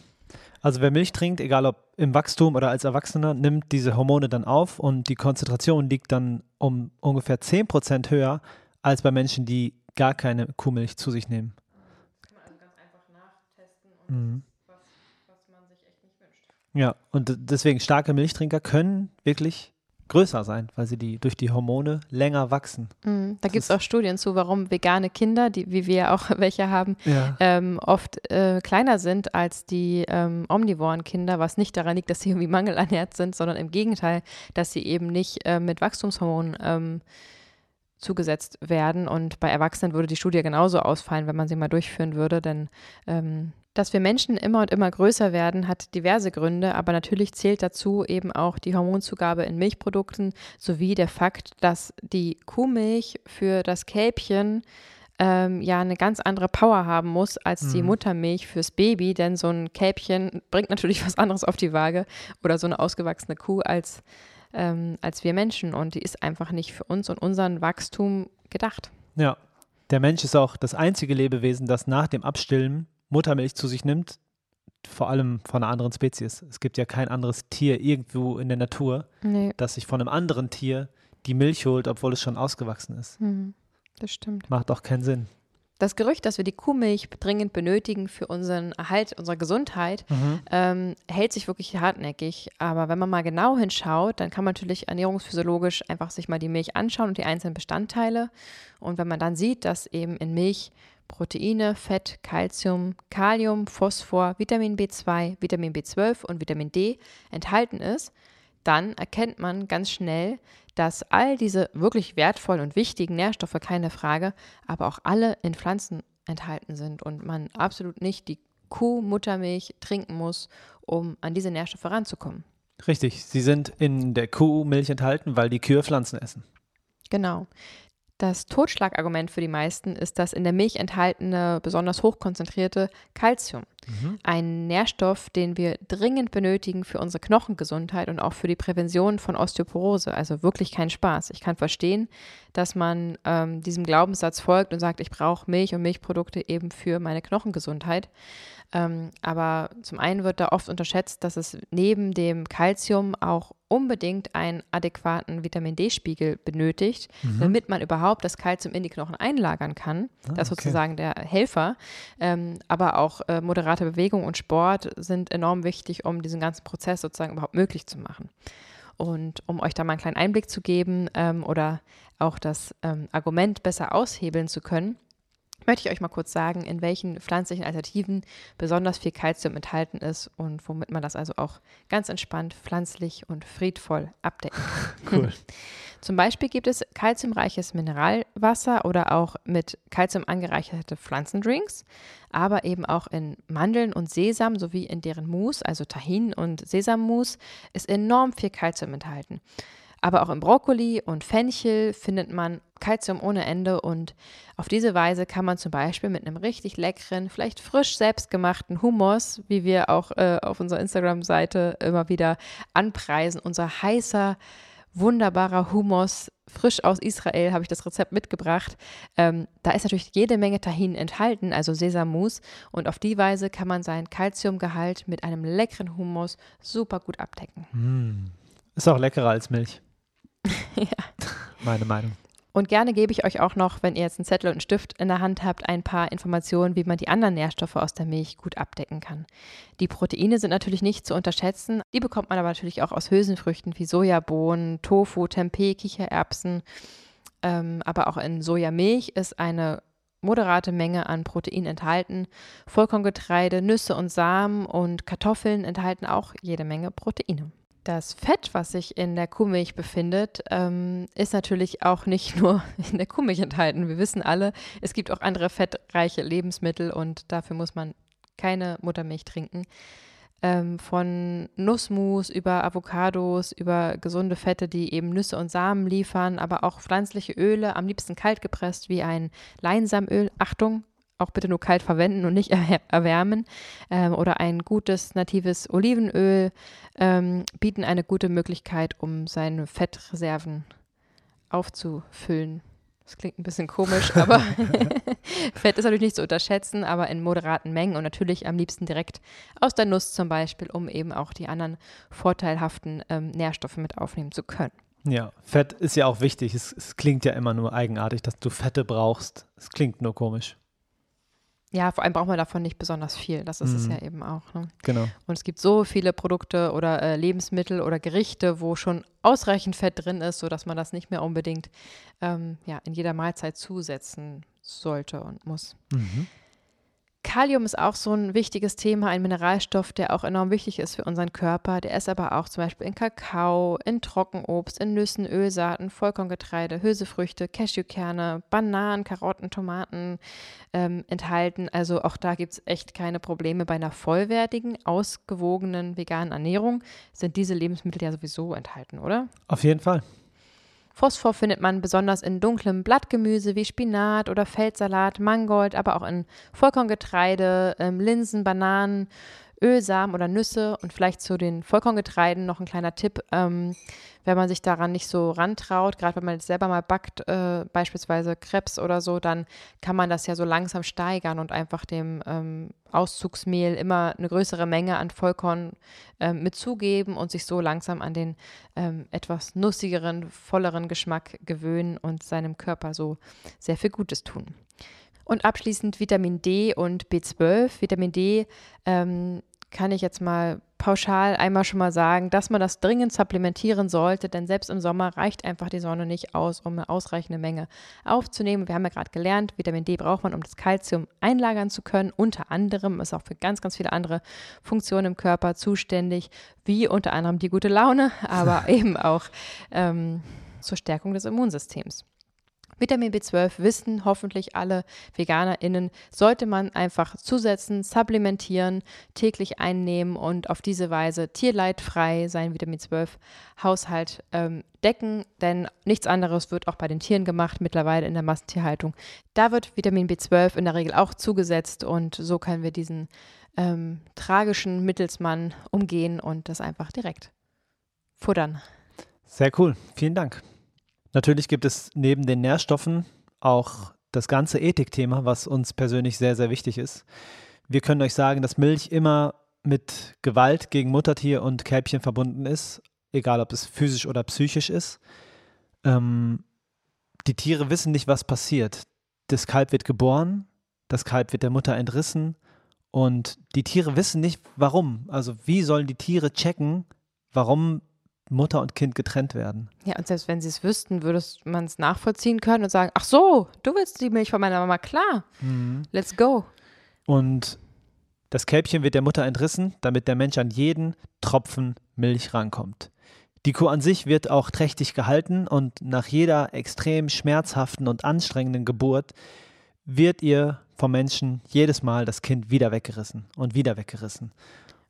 Also wer Milch trinkt, egal ob im Wachstum oder als Erwachsener, nimmt diese Hormone dann auf und die Konzentration liegt dann um ungefähr 10% höher als bei Menschen, die gar keine Kuhmilch zu sich nehmen. Das kann man also ganz einfach nachtesten und mhm. was, was man sich echt nicht wünscht. Ja, und deswegen starke Milchtrinker können wirklich größer sein, weil sie die durch die Hormone länger wachsen. Mm, da gibt es auch Studien zu, warum vegane Kinder, die, wie wir auch welche haben, ja. ähm, oft äh, kleiner sind als die ähm, omnivoren Kinder, was nicht daran liegt, dass sie irgendwie mangelernährt sind, sondern im Gegenteil, dass sie eben nicht äh, mit Wachstumshormonen ähm, zugesetzt werden. Und bei Erwachsenen würde die Studie genauso ausfallen, wenn man sie mal durchführen würde, denn ähm, dass wir Menschen immer und immer größer werden, hat diverse Gründe, aber natürlich zählt dazu eben auch die Hormonzugabe in Milchprodukten sowie der Fakt, dass die Kuhmilch für das Kälbchen ähm, ja eine ganz andere Power haben muss als mhm. die Muttermilch fürs Baby, denn so ein Kälbchen bringt natürlich was anderes auf die Waage oder so eine ausgewachsene Kuh als, ähm, als wir Menschen und die ist einfach nicht für uns und unseren Wachstum gedacht. Ja, der Mensch ist auch das einzige Lebewesen, das nach dem Abstillen Muttermilch zu sich nimmt, vor allem von einer anderen Spezies. Es gibt ja kein anderes Tier irgendwo in der Natur, nee. das sich von einem anderen Tier die Milch holt, obwohl es schon ausgewachsen ist. Mhm, das stimmt. Macht auch keinen Sinn. Das Gerücht, dass wir die Kuhmilch dringend benötigen für unseren Erhalt unserer Gesundheit, mhm. ähm, hält sich wirklich hartnäckig. Aber wenn man mal genau hinschaut, dann kann man natürlich ernährungsphysiologisch einfach sich mal die Milch anschauen und die einzelnen Bestandteile. Und wenn man dann sieht, dass eben in Milch Proteine, Fett, Calcium, Kalium, Phosphor, Vitamin B2, Vitamin B12 und Vitamin D enthalten ist, dann erkennt man ganz schnell, dass all diese wirklich wertvollen und wichtigen Nährstoffe, keine Frage, aber auch alle in Pflanzen enthalten sind und man absolut nicht die Kuhmuttermilch trinken muss, um an diese Nährstoffe ranzukommen. Richtig, sie sind in der Kuhmilch enthalten, weil die Kühe Pflanzen essen. Genau. Das Totschlagargument für die meisten ist das in der Milch enthaltene, besonders hochkonzentrierte Kalzium. Mhm. Ein Nährstoff, den wir dringend benötigen für unsere Knochengesundheit und auch für die Prävention von Osteoporose. Also wirklich kein Spaß. Ich kann verstehen, dass man ähm, diesem Glaubenssatz folgt und sagt, ich brauche Milch und Milchprodukte eben für meine Knochengesundheit. Ähm, aber zum einen wird da oft unterschätzt, dass es neben dem Kalzium auch unbedingt einen adäquaten Vitamin D-Spiegel benötigt, mhm. damit man überhaupt das Kalzium in die Knochen einlagern kann. Ah, das ist okay. sozusagen der Helfer. Ähm, aber auch äh, moderate Bewegung und Sport sind enorm wichtig, um diesen ganzen Prozess sozusagen überhaupt möglich zu machen. Und um euch da mal einen kleinen Einblick zu geben ähm, oder auch das ähm, Argument besser aushebeln zu können, möchte ich euch mal kurz sagen, in welchen pflanzlichen Alternativen besonders viel Kalzium enthalten ist und womit man das also auch ganz entspannt, pflanzlich und friedvoll abdecken kann. Cool. Zum Beispiel gibt es kalziumreiches Mineralwasser oder auch mit Kalzium angereicherte Pflanzendrinks, aber eben auch in Mandeln und Sesam sowie in deren Mousse, also Tahin und Sesammousse, ist enorm viel Kalzium enthalten. Aber auch im Brokkoli und Fenchel findet man Kalzium ohne Ende und auf diese Weise kann man zum Beispiel mit einem richtig leckeren, vielleicht frisch selbstgemachten Hummus, wie wir auch äh, auf unserer Instagram-Seite immer wieder anpreisen, unser heißer, wunderbarer Hummus, frisch aus Israel, habe ich das Rezept mitgebracht. Ähm, da ist natürlich jede Menge Tahin enthalten, also Sesammus. Und auf die Weise kann man seinen Kalziumgehalt mit einem leckeren Hummus super gut abdecken. Mm. Ist auch leckerer als Milch. ja. Meine Meinung. Und gerne gebe ich euch auch noch, wenn ihr jetzt einen Zettel und einen Stift in der Hand habt, ein paar Informationen, wie man die anderen Nährstoffe aus der Milch gut abdecken kann. Die Proteine sind natürlich nicht zu unterschätzen. Die bekommt man aber natürlich auch aus Hülsenfrüchten wie Sojabohnen, Tofu, Tempeh, Kichererbsen. Ähm, aber auch in Sojamilch ist eine moderate Menge an Protein enthalten. Vollkorngetreide, Nüsse und Samen und Kartoffeln enthalten auch jede Menge Proteine. Das Fett, was sich in der Kuhmilch befindet, ähm, ist natürlich auch nicht nur in der Kuhmilch enthalten. Wir wissen alle, es gibt auch andere fettreiche Lebensmittel und dafür muss man keine Muttermilch trinken. Ähm, von Nussmus über Avocados, über gesunde Fette, die eben Nüsse und Samen liefern, aber auch pflanzliche Öle, am liebsten kalt gepresst wie ein Leinsamöl. Achtung, auch bitte nur kalt verwenden und nicht erwärmen. Ähm, oder ein gutes natives Olivenöl ähm, bieten eine gute Möglichkeit, um seine Fettreserven aufzufüllen. Das klingt ein bisschen komisch, aber Fett ist natürlich nicht zu unterschätzen, aber in moderaten Mengen und natürlich am liebsten direkt aus der Nuss zum Beispiel, um eben auch die anderen vorteilhaften ähm, Nährstoffe mit aufnehmen zu können. Ja, Fett ist ja auch wichtig. Es, es, klingt ja immer nur eigenartig, dass du Fette brauchst. Es klingt nur komisch. Ja, vor allem braucht man davon nicht besonders viel. Das ist mhm. es ja eben auch. Ne? Genau. Und es gibt so viele Produkte oder äh, Lebensmittel oder Gerichte, wo schon ausreichend Fett drin ist, sodass man das nicht mehr unbedingt ähm, ja, in jeder Mahlzeit zusetzen sollte und muss. Mhm. Kalium ist auch so ein wichtiges Thema, ein Mineralstoff, der auch enorm wichtig ist für unseren Körper. Der ist aber auch zum Beispiel in Kakao, in Trockenobst, in Nüssen, Ölsaaten, Vollkorngetreide, Hülsefrüchte, Cashewkerne, Bananen, Karotten, Tomaten ähm, enthalten. Also auch da gibt es echt keine Probleme. Bei einer vollwertigen, ausgewogenen veganen Ernährung sind diese Lebensmittel ja sowieso enthalten, oder? Auf jeden Fall. Phosphor findet man besonders in dunklem Blattgemüse wie Spinat oder Feldsalat, Mangold, aber auch in Vollkorngetreide, ähm, Linsen, Bananen, Ölsamen oder Nüsse und vielleicht zu den Vollkorngetreiden noch ein kleiner Tipp, ähm, wenn man sich daran nicht so rantraut, gerade wenn man jetzt selber mal backt, äh, beispielsweise Krebs oder so, dann kann man das ja so langsam steigern und einfach dem ähm, Auszugsmehl immer eine größere Menge an Vollkorn ähm, mitzugeben und sich so langsam an den ähm, etwas nussigeren, volleren Geschmack gewöhnen und seinem Körper so sehr viel Gutes tun. Und abschließend Vitamin D und B12. Vitamin D ähm, kann ich jetzt mal pauschal einmal schon mal sagen, dass man das dringend supplementieren sollte, denn selbst im Sommer reicht einfach die Sonne nicht aus, um eine ausreichende Menge aufzunehmen. Wir haben ja gerade gelernt, Vitamin D braucht man, um das Kalzium einlagern zu können. Unter anderem ist auch für ganz, ganz viele andere Funktionen im Körper zuständig, wie unter anderem die gute Laune, aber eben auch ähm, zur Stärkung des Immunsystems. Vitamin B12 wissen hoffentlich alle VeganerInnen, sollte man einfach zusetzen, supplementieren, täglich einnehmen und auf diese Weise tierleidfrei seinen Vitamin 12 Haushalt ähm, decken, denn nichts anderes wird auch bei den Tieren gemacht, mittlerweile in der Massentierhaltung. Da wird Vitamin B12 in der Regel auch zugesetzt und so können wir diesen ähm, tragischen Mittelsmann umgehen und das einfach direkt futtern. Sehr cool, vielen Dank. Natürlich gibt es neben den Nährstoffen auch das ganze Ethikthema, was uns persönlich sehr, sehr wichtig ist. Wir können euch sagen, dass Milch immer mit Gewalt gegen Muttertier und Kälbchen verbunden ist, egal ob es physisch oder psychisch ist. Ähm, die Tiere wissen nicht, was passiert. Das Kalb wird geboren, das Kalb wird der Mutter entrissen und die Tiere wissen nicht, warum. Also wie sollen die Tiere checken, warum Mutter und Kind getrennt werden. Ja, und selbst wenn sie es wüssten, würde man es nachvollziehen können und sagen, ach so, du willst die Milch von meiner Mama, klar, mhm. let's go. Und das Kälbchen wird der Mutter entrissen, damit der Mensch an jeden Tropfen Milch rankommt. Die Kuh an sich wird auch trächtig gehalten und nach jeder extrem schmerzhaften und anstrengenden Geburt wird ihr vom Menschen jedes Mal das Kind wieder weggerissen und wieder weggerissen.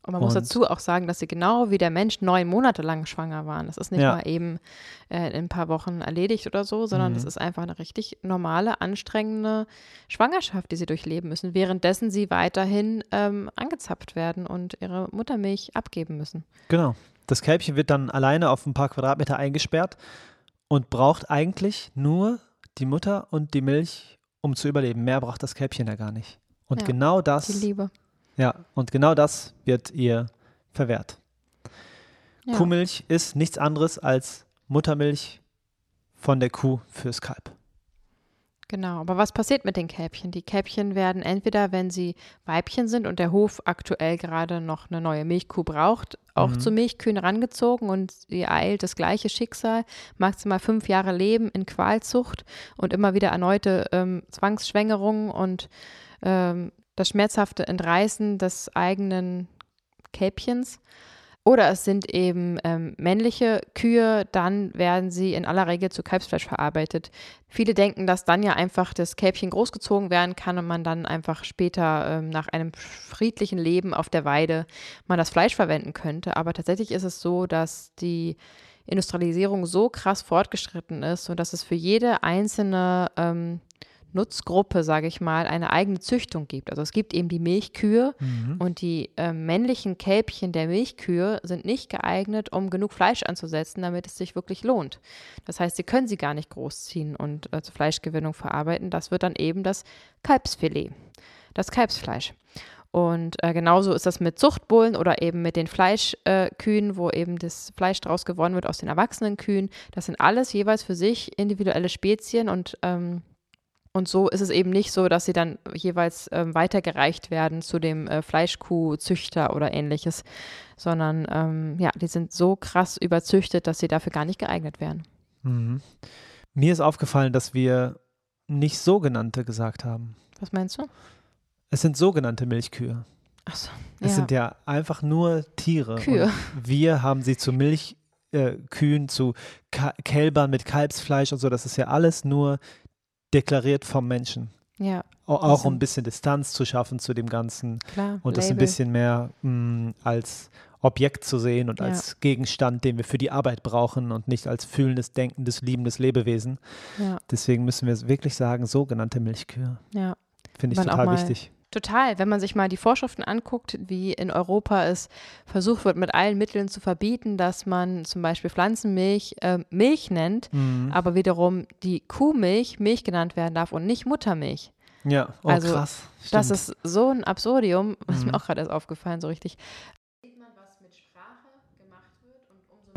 Und man und muss dazu auch sagen, dass sie genau wie der Mensch neun Monate lang schwanger waren. Das ist nicht ja. mal eben äh, in ein paar Wochen erledigt oder so, sondern mhm. das ist einfach eine richtig normale, anstrengende Schwangerschaft, die sie durchleben müssen, währenddessen sie weiterhin ähm, angezapft werden und ihre Muttermilch abgeben müssen. Genau. Das Kälbchen wird dann alleine auf ein paar Quadratmeter eingesperrt und braucht eigentlich nur die Mutter und die Milch, um zu überleben. Mehr braucht das Kälbchen ja gar nicht. Und ja, genau das. Ja, und genau das wird ihr verwehrt. Ja. Kuhmilch ist nichts anderes als Muttermilch von der Kuh fürs Kalb. Genau, aber was passiert mit den Kälbchen? Die Kälbchen werden entweder, wenn sie Weibchen sind und der Hof aktuell gerade noch eine neue Milchkuh braucht, auch mhm. zu Milchkühen rangezogen und sie eilt das gleiche Schicksal, maximal fünf Jahre Leben in Qualzucht und immer wieder erneute ähm, Zwangsschwängerungen und ähm, das schmerzhafte Entreißen des eigenen Kälbchens. Oder es sind eben ähm, männliche Kühe, dann werden sie in aller Regel zu Kalbsfleisch verarbeitet. Viele denken, dass dann ja einfach das Kälbchen großgezogen werden kann und man dann einfach später ähm, nach einem friedlichen Leben auf der Weide man das Fleisch verwenden könnte. Aber tatsächlich ist es so, dass die Industrialisierung so krass fortgeschritten ist und dass es für jede einzelne ähm, Nutzgruppe, sage ich mal, eine eigene Züchtung gibt. Also es gibt eben die Milchkühe mhm. und die äh, männlichen Kälbchen der Milchkühe sind nicht geeignet, um genug Fleisch anzusetzen, damit es sich wirklich lohnt. Das heißt, sie können sie gar nicht großziehen und äh, zur Fleischgewinnung verarbeiten. Das wird dann eben das Kalbsfilet, das Kalbsfleisch. Und äh, genauso ist das mit Zuchtbullen oder eben mit den Fleischkühen, äh, wo eben das Fleisch daraus gewonnen wird aus den erwachsenen Kühen. Das sind alles jeweils für sich individuelle Spezien und ähm, und so ist es eben nicht so, dass sie dann jeweils ähm, weitergereicht werden zu dem äh, Fleischkuhzüchter oder ähnliches, sondern ähm, ja, die sind so krass überzüchtet, dass sie dafür gar nicht geeignet wären. Mhm. Mir ist aufgefallen, dass wir nicht sogenannte gesagt haben. Was meinst du? Es sind sogenannte Milchkühe. Ach so, es sind ja einfach nur Tiere. Kühe. Wir haben sie zu Milchkühen, äh, zu Ka Kälbern mit Kalbsfleisch und so. Das ist ja alles nur deklariert vom Menschen. Ja. Auch, auch um ein bisschen Distanz zu schaffen zu dem Ganzen Klar, und das ein bisschen mehr mh, mm, als Objekt zu sehen und ja. als Gegenstand, den wir für die Arbeit brauchen und nicht als fühlendes, denkendes, liebendes Lebewesen. Ja. Deswegen müssen wir wirklich sagen, sogenannte Milchkühe. Ja. Finde ich total wichtig. Total. Wenn man sich mal die Vorschriften anguckt, wie in Europa es versucht wird, mit allen Mitteln zu verbieten, dass man zum Beispiel Pflanzenmilch äh, Milch nennt, mhm. aber wiederum die Kuhmilch Milch genannt werden darf und nicht Muttermilch. Ja, oh, also, krass. Stimmt. Das ist so ein Absurdium, was mhm. mir auch gerade erst aufgefallen, so richtig.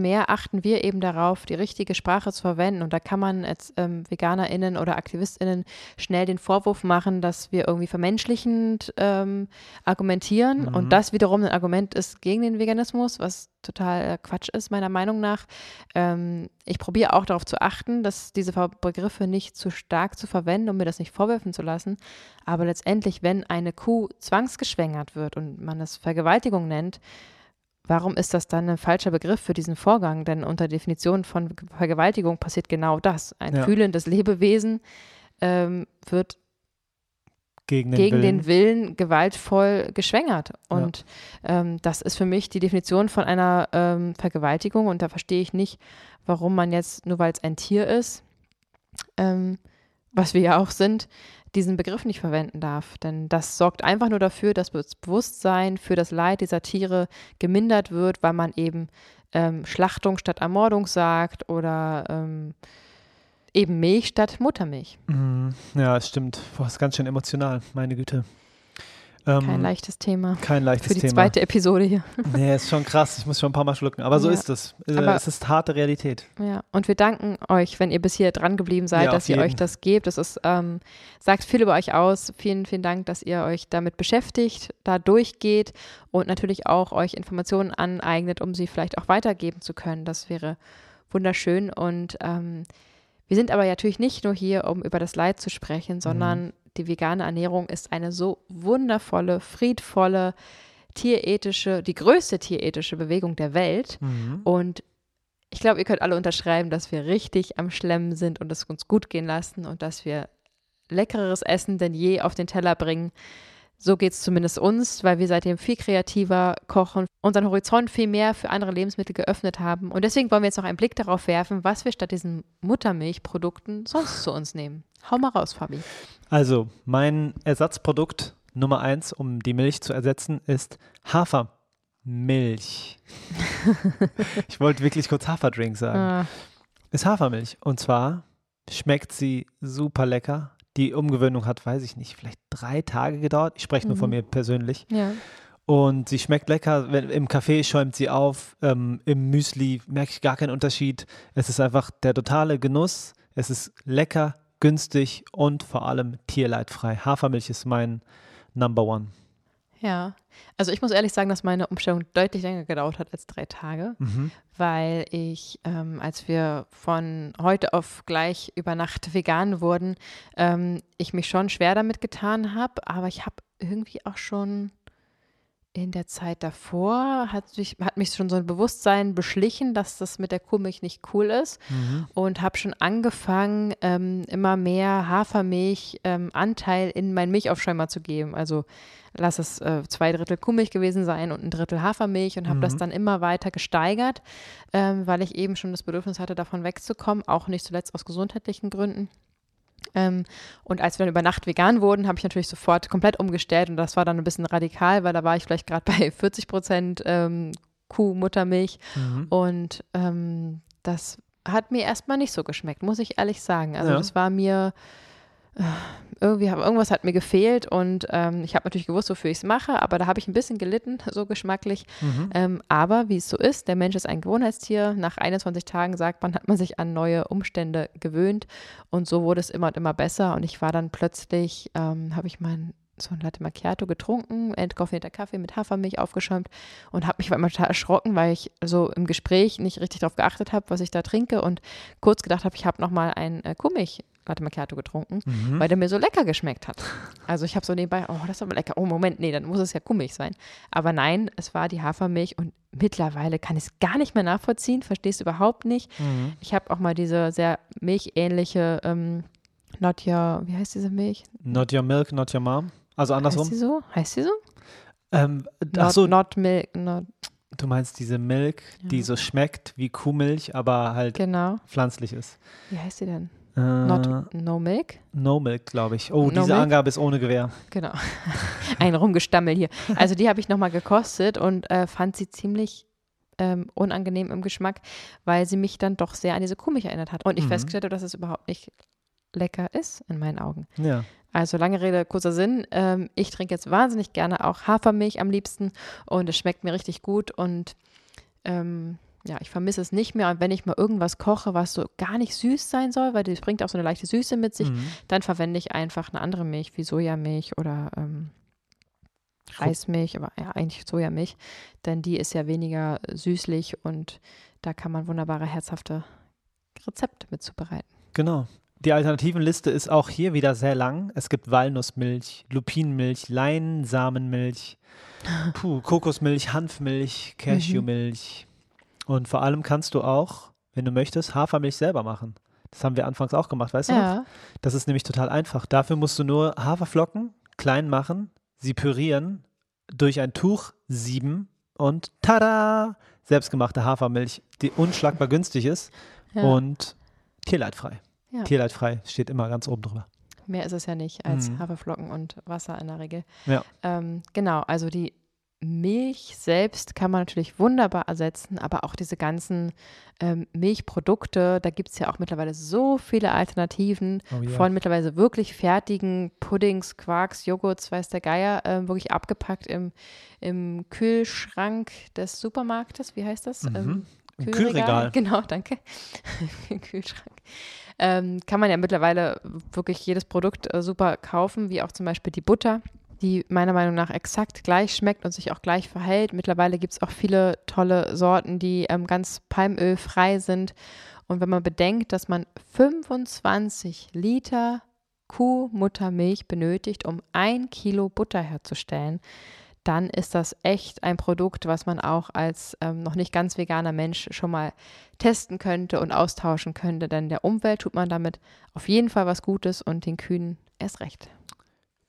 Mehr achten wir eben darauf, die richtige Sprache zu verwenden. Und da kann man als ähm, VeganerInnen oder AktivistInnen schnell den Vorwurf machen, dass wir irgendwie vermenschlichend ähm, argumentieren. Mhm. Und das wiederum ein Argument ist gegen den Veganismus, was total äh, Quatsch ist, meiner Meinung nach. Ähm, ich probiere auch darauf zu achten, dass diese Begriffe nicht zu stark zu verwenden, um mir das nicht vorwerfen zu lassen. Aber letztendlich, wenn eine Kuh zwangsgeschwängert wird und man es Vergewaltigung nennt, Warum ist das dann ein falscher Begriff für diesen Vorgang? Denn unter Definition von Vergewaltigung passiert genau das. Ein ja. fühlendes Lebewesen ähm, wird gegen, den, gegen Willen. den, Willen. gewaltvoll geschwängert. Und ja. ähm, das ist für mich die Definition von einer ähm, Vergewaltigung. Und da verstehe ich nicht, warum man jetzt, nur weil es ein Tier ist, ähm, was wir ja auch sind, diesen Begriff nicht verwenden darf. Denn das sorgt einfach nur dafür, dass das Bewusstsein für das Leid dieser Tiere gemindert wird, weil man eben ähm, Schlachtung statt Ermordung sagt oder ähm, eben Milch statt Muttermilch. Mhm. Ja, es stimmt. Boah, ist ganz schön emotional, meine Güte. Ähm, kein leichtes Thema. Kein leichtes Thema. Für die Thema. zweite Episode hier. Nee, ist schon krass. Ich muss schon ein paar Mal schlucken. Aber so ja. ist es. Äh, Aber, es ist harte Realität. Ja, und wir danken euch, wenn ihr bis hier dran geblieben seid, ja, dass ihr euch das gebt. Das ist, ähm, sagt viel über euch aus. Vielen, vielen Dank, dass ihr euch damit beschäftigt, da durchgeht und natürlich auch euch Informationen aneignet, um sie vielleicht auch weitergeben zu können. Das wäre wunderschön. Und ähm, wir sind aber natürlich nicht nur hier, um über das Leid zu sprechen, sondern mhm die vegane Ernährung ist eine so wundervolle, friedvolle, tierethische, die größte tierethische Bewegung der Welt. Mhm. Und ich glaube, ihr könnt alle unterschreiben, dass wir richtig am Schlemmen sind und es uns gut gehen lassen und dass wir leckereres Essen denn je auf den Teller bringen. So geht es zumindest uns, weil wir seitdem viel kreativer kochen, unseren Horizont viel mehr für andere Lebensmittel geöffnet haben. Und deswegen wollen wir jetzt noch einen Blick darauf werfen, was wir statt diesen Muttermilchprodukten sonst zu uns nehmen. Hau mal raus, Fabi. Also, mein Ersatzprodukt Nummer eins, um die Milch zu ersetzen, ist Hafermilch. ich wollte wirklich kurz Haferdrink sagen. Ah. Ist Hafermilch. Und zwar schmeckt sie super lecker. Die Umgewöhnung hat, weiß ich nicht, vielleicht drei Tage gedauert. Ich spreche nur von mhm. mir persönlich. Ja. Und sie schmeckt lecker. Wenn, Im Kaffee schäumt sie auf. Ähm, Im Müsli merke ich gar keinen Unterschied. Es ist einfach der totale Genuss. Es ist lecker, günstig und vor allem tierleidfrei. Hafermilch ist mein Number One. Ja, also ich muss ehrlich sagen, dass meine Umstellung deutlich länger gedauert hat als drei Tage, mhm. weil ich, ähm, als wir von heute auf gleich über Nacht vegan wurden, ähm, ich mich schon schwer damit getan habe, aber ich habe irgendwie auch schon in der Zeit davor hat mich, hat mich schon so ein Bewusstsein beschlichen, dass das mit der Kuhmilch nicht cool ist mhm. und habe schon angefangen, ähm, immer mehr Hafermilch-Anteil ähm, in meinen Milchaufschäumer zu geben. Also lass es äh, zwei Drittel Kuhmilch gewesen sein und ein Drittel Hafermilch und habe mhm. das dann immer weiter gesteigert, ähm, weil ich eben schon das Bedürfnis hatte, davon wegzukommen, auch nicht zuletzt aus gesundheitlichen Gründen. Ähm, und als wir dann über Nacht vegan wurden, habe ich natürlich sofort komplett umgestellt und das war dann ein bisschen radikal, weil da war ich vielleicht gerade bei 40 Prozent ähm, Kuhmuttermilch mhm. und ähm, das hat mir erstmal nicht so geschmeckt, muss ich ehrlich sagen. Also ja. das war mir irgendwie irgendwas hat mir gefehlt und ähm, ich habe natürlich gewusst, wofür ich es mache, aber da habe ich ein bisschen gelitten, so geschmacklich. Mhm. Ähm, aber wie es so ist, der Mensch ist ein Gewohnheitstier. Nach 21 Tagen sagt man, hat man sich an neue Umstände gewöhnt und so wurde es immer und immer besser und ich war dann plötzlich, ähm, habe ich mein so ein Latte Macchiato getrunken, entkoffeierter Kaffee mit Hafermilch aufgeschäumt und habe mich einmal total erschrocken, weil ich so im Gespräch nicht richtig darauf geachtet habe, was ich da trinke und kurz gedacht habe, ich habe nochmal ein äh, Kuhmilch Latte Macchiato getrunken, mhm. weil der mir so lecker geschmeckt hat. Also ich habe so nebenbei, oh, das ist aber lecker. Oh, Moment, nee, dann muss es ja Kuhmilch sein. Aber nein, es war die Hafermilch und mittlerweile kann ich es gar nicht mehr nachvollziehen, verstehst du überhaupt nicht. Mhm. Ich habe auch mal diese sehr milchähnliche ähm, Not Your, wie heißt diese Milch? Not Your Milk, Not Your Mom. Also andersrum. Heißt sie so? Heißt sie so? Ähm, not, so, not Milk, not Du meinst diese Milk, ja. die so schmeckt wie Kuhmilch, aber halt genau. pflanzlich ist. Wie heißt sie denn? Äh, Not, no Milk? No Milk, glaube ich. Oh, no diese milk? Angabe ist ohne Gewehr. Genau. Ein Rumgestammel hier. Also die habe ich nochmal gekostet und äh, fand sie ziemlich ähm, unangenehm im Geschmack, weil sie mich dann doch sehr an diese Kuhmilch erinnert hat. Und ich mhm. festgestellt habe, dass es überhaupt nicht lecker ist in meinen Augen. Ja. Also lange Rede, kurzer Sinn. Ähm, ich trinke jetzt wahnsinnig gerne auch Hafermilch am liebsten und es schmeckt mir richtig gut und ähm, ja, ich vermisse es nicht mehr. Und wenn ich mal irgendwas koche, was so gar nicht süß sein soll, weil das bringt auch so eine leichte Süße mit sich, mhm. dann verwende ich einfach eine andere Milch, wie Sojamilch oder ähm, Reismilch, aber ja, eigentlich Sojamilch, denn die ist ja weniger süßlich und da kann man wunderbare, herzhafte Rezepte mit zubereiten. Genau. Die Alternativenliste ist auch hier wieder sehr lang. Es gibt Walnussmilch, Lupinenmilch, Leinsamenmilch, puh, Kokosmilch, Hanfmilch, Cashewmilch. Mhm. Und vor allem kannst du auch, wenn du möchtest, Hafermilch selber machen. Das haben wir anfangs auch gemacht, weißt ja. du? Das ist nämlich total einfach. Dafür musst du nur Haferflocken klein machen, sie pürieren, durch ein Tuch sieben und tada! Selbstgemachte Hafermilch, die unschlagbar günstig ist ja. und tierleidfrei. Ja. Tierleidfrei steht immer ganz oben drüber. Mehr ist es ja nicht als mhm. Haferflocken und Wasser in der Regel. Ja. Ähm, genau, also die Milch selbst kann man natürlich wunderbar ersetzen, aber auch diese ganzen ähm, Milchprodukte, da gibt es ja auch mittlerweile so viele Alternativen oh, yeah. von mittlerweile wirklich fertigen Puddings, Quarks, Joghurts, weiß der Geier, äh, wirklich abgepackt im, im Kühlschrank des Supermarktes. Wie heißt das? Mhm. Ähm, Kühlregal. Kühlregal. Genau, danke. Kühlschrank ähm, kann man ja mittlerweile wirklich jedes Produkt äh, super kaufen, wie auch zum Beispiel die Butter, die meiner Meinung nach exakt gleich schmeckt und sich auch gleich verhält. Mittlerweile gibt es auch viele tolle Sorten, die ähm, ganz palmölfrei sind. Und wenn man bedenkt, dass man 25 Liter Kuhmuttermilch benötigt, um ein Kilo Butter herzustellen, dann ist das echt ein Produkt, was man auch als ähm, noch nicht ganz veganer Mensch schon mal testen könnte und austauschen könnte. Denn der Umwelt tut man damit auf jeden Fall was Gutes und den Kühen erst recht.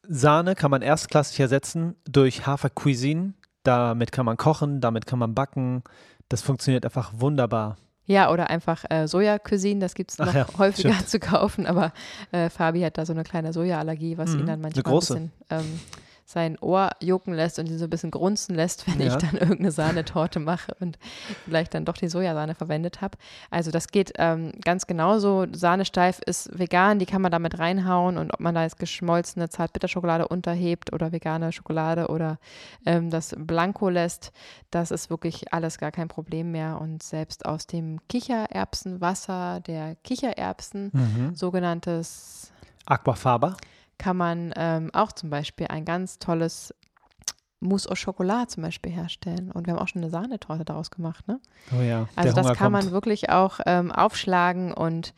Sahne kann man erstklassig ersetzen durch Hafercuisine. Damit kann man kochen, damit kann man backen. Das funktioniert einfach wunderbar. Ja, oder einfach äh, Soja-Cuisine, das gibt es noch ja, häufiger stimmt. zu kaufen, aber äh, Fabi hat da so eine kleine Sojaallergie, was mhm, ihn dann manchmal ein bisschen ähm, sein Ohr jucken lässt und ihn so ein bisschen grunzen lässt, wenn ja. ich dann irgendeine Sahnetorte mache und vielleicht dann doch die Sojasahne verwendet habe. Also das geht ähm, ganz genauso. Sahnesteif ist vegan, die kann man damit reinhauen und ob man da jetzt geschmolzene Zartbitterschokolade unterhebt oder vegane Schokolade oder ähm, das Blanco lässt, das ist wirklich alles gar kein Problem mehr und selbst aus dem Kichererbsenwasser der Kichererbsen, mhm. sogenanntes Aquafaba kann man ähm, auch zum Beispiel ein ganz tolles Mousse au Chocolat zum Beispiel herstellen. Und wir haben auch schon eine Sahnetorte daraus gemacht. Ne? Oh ja. Also das kann kommt. man wirklich auch ähm, aufschlagen und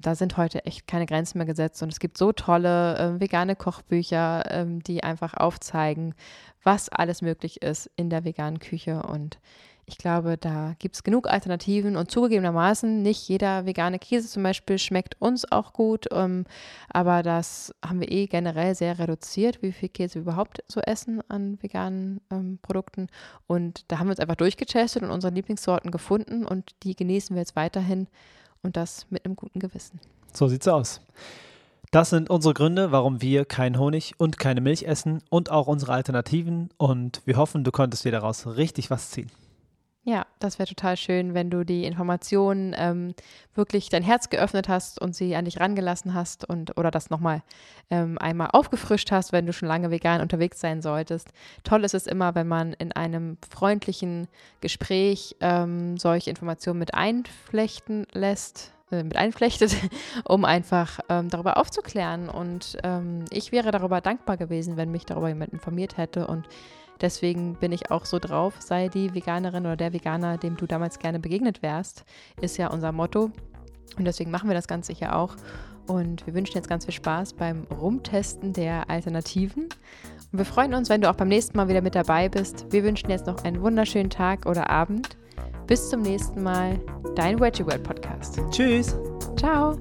da sind heute echt keine Grenzen mehr gesetzt. Und es gibt so tolle äh, vegane Kochbücher, ähm, die einfach aufzeigen, was alles möglich ist in der veganen Küche. Und ich glaube, da gibt es genug Alternativen und zugegebenermaßen nicht jeder vegane Käse zum Beispiel schmeckt uns auch gut, ähm, aber das haben wir eh generell sehr reduziert, wie viel Käse wir überhaupt so essen an veganen ähm, Produkten und da haben wir uns einfach durchgetestet und unsere Lieblingssorten gefunden und die genießen wir jetzt weiterhin und das mit einem guten Gewissen. So sieht's aus. Das sind unsere Gründe, warum wir keinen Honig und keine Milch essen und auch unsere Alternativen und wir hoffen, du konntest dir daraus richtig was ziehen. Ja, das wäre total schön, wenn du die Informationen ähm, wirklich dein Herz geöffnet hast und sie an dich rangelassen hast und oder das nochmal ähm, einmal aufgefrischt hast, wenn du schon lange vegan unterwegs sein solltest. Toll ist es immer, wenn man in einem freundlichen Gespräch ähm, solche Informationen mit einflechten lässt äh, mit einflechtet, um einfach ähm, darüber aufzuklären. Und ähm, ich wäre darüber dankbar gewesen, wenn mich darüber jemand informiert hätte. Und Deswegen bin ich auch so drauf, sei die Veganerin oder der Veganer, dem du damals gerne begegnet wärst, ist ja unser Motto. Und deswegen machen wir das Ganze hier auch. Und wir wünschen jetzt ganz viel Spaß beim Rumtesten der Alternativen. Und wir freuen uns, wenn du auch beim nächsten Mal wieder mit dabei bist. Wir wünschen jetzt noch einen wunderschönen Tag oder Abend. Bis zum nächsten Mal, dein Veggie World Podcast. Tschüss. Ciao.